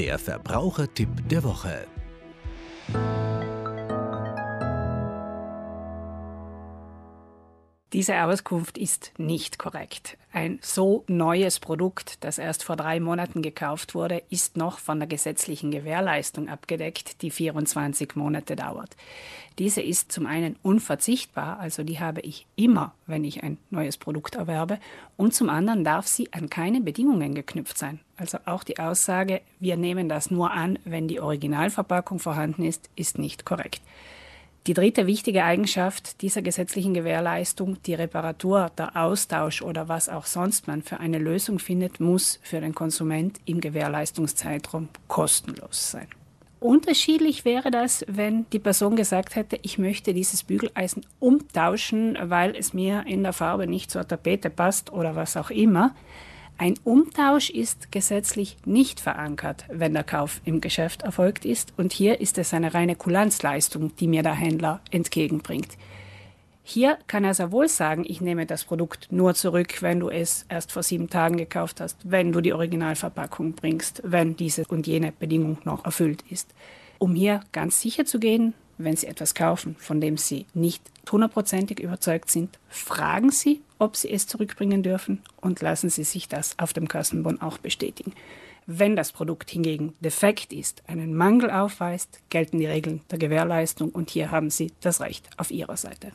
Der Verbrauchertipp der Woche. Diese Auskunft ist nicht korrekt. Ein so neues Produkt, das erst vor drei Monaten gekauft wurde, ist noch von der gesetzlichen Gewährleistung abgedeckt, die 24 Monate dauert. Diese ist zum einen unverzichtbar, also die habe ich immer, wenn ich ein neues Produkt erwerbe, und zum anderen darf sie an keine Bedingungen geknüpft sein. Also auch die Aussage, wir nehmen das nur an, wenn die Originalverpackung vorhanden ist, ist nicht korrekt. Die dritte wichtige Eigenschaft dieser gesetzlichen Gewährleistung, die Reparatur, der Austausch oder was auch sonst man für eine Lösung findet, muss für den Konsument im Gewährleistungszeitraum kostenlos sein. Unterschiedlich wäre das, wenn die Person gesagt hätte, ich möchte dieses Bügeleisen umtauschen, weil es mir in der Farbe nicht zur Tapete passt oder was auch immer. Ein Umtausch ist gesetzlich nicht verankert, wenn der Kauf im Geschäft erfolgt ist. Und hier ist es eine reine Kulanzleistung, die mir der Händler entgegenbringt. Hier kann er sehr wohl sagen, ich nehme das Produkt nur zurück, wenn du es erst vor sieben Tagen gekauft hast, wenn du die Originalverpackung bringst, wenn diese und jene Bedingung noch erfüllt ist. Um hier ganz sicher zu gehen, wenn Sie etwas kaufen, von dem Sie nicht hundertprozentig überzeugt sind, fragen Sie, ob Sie es zurückbringen dürfen und lassen Sie sich das auf dem Kassenbon auch bestätigen. Wenn das Produkt hingegen defekt ist, einen Mangel aufweist, gelten die Regeln der Gewährleistung und hier haben Sie das Recht auf Ihrer Seite.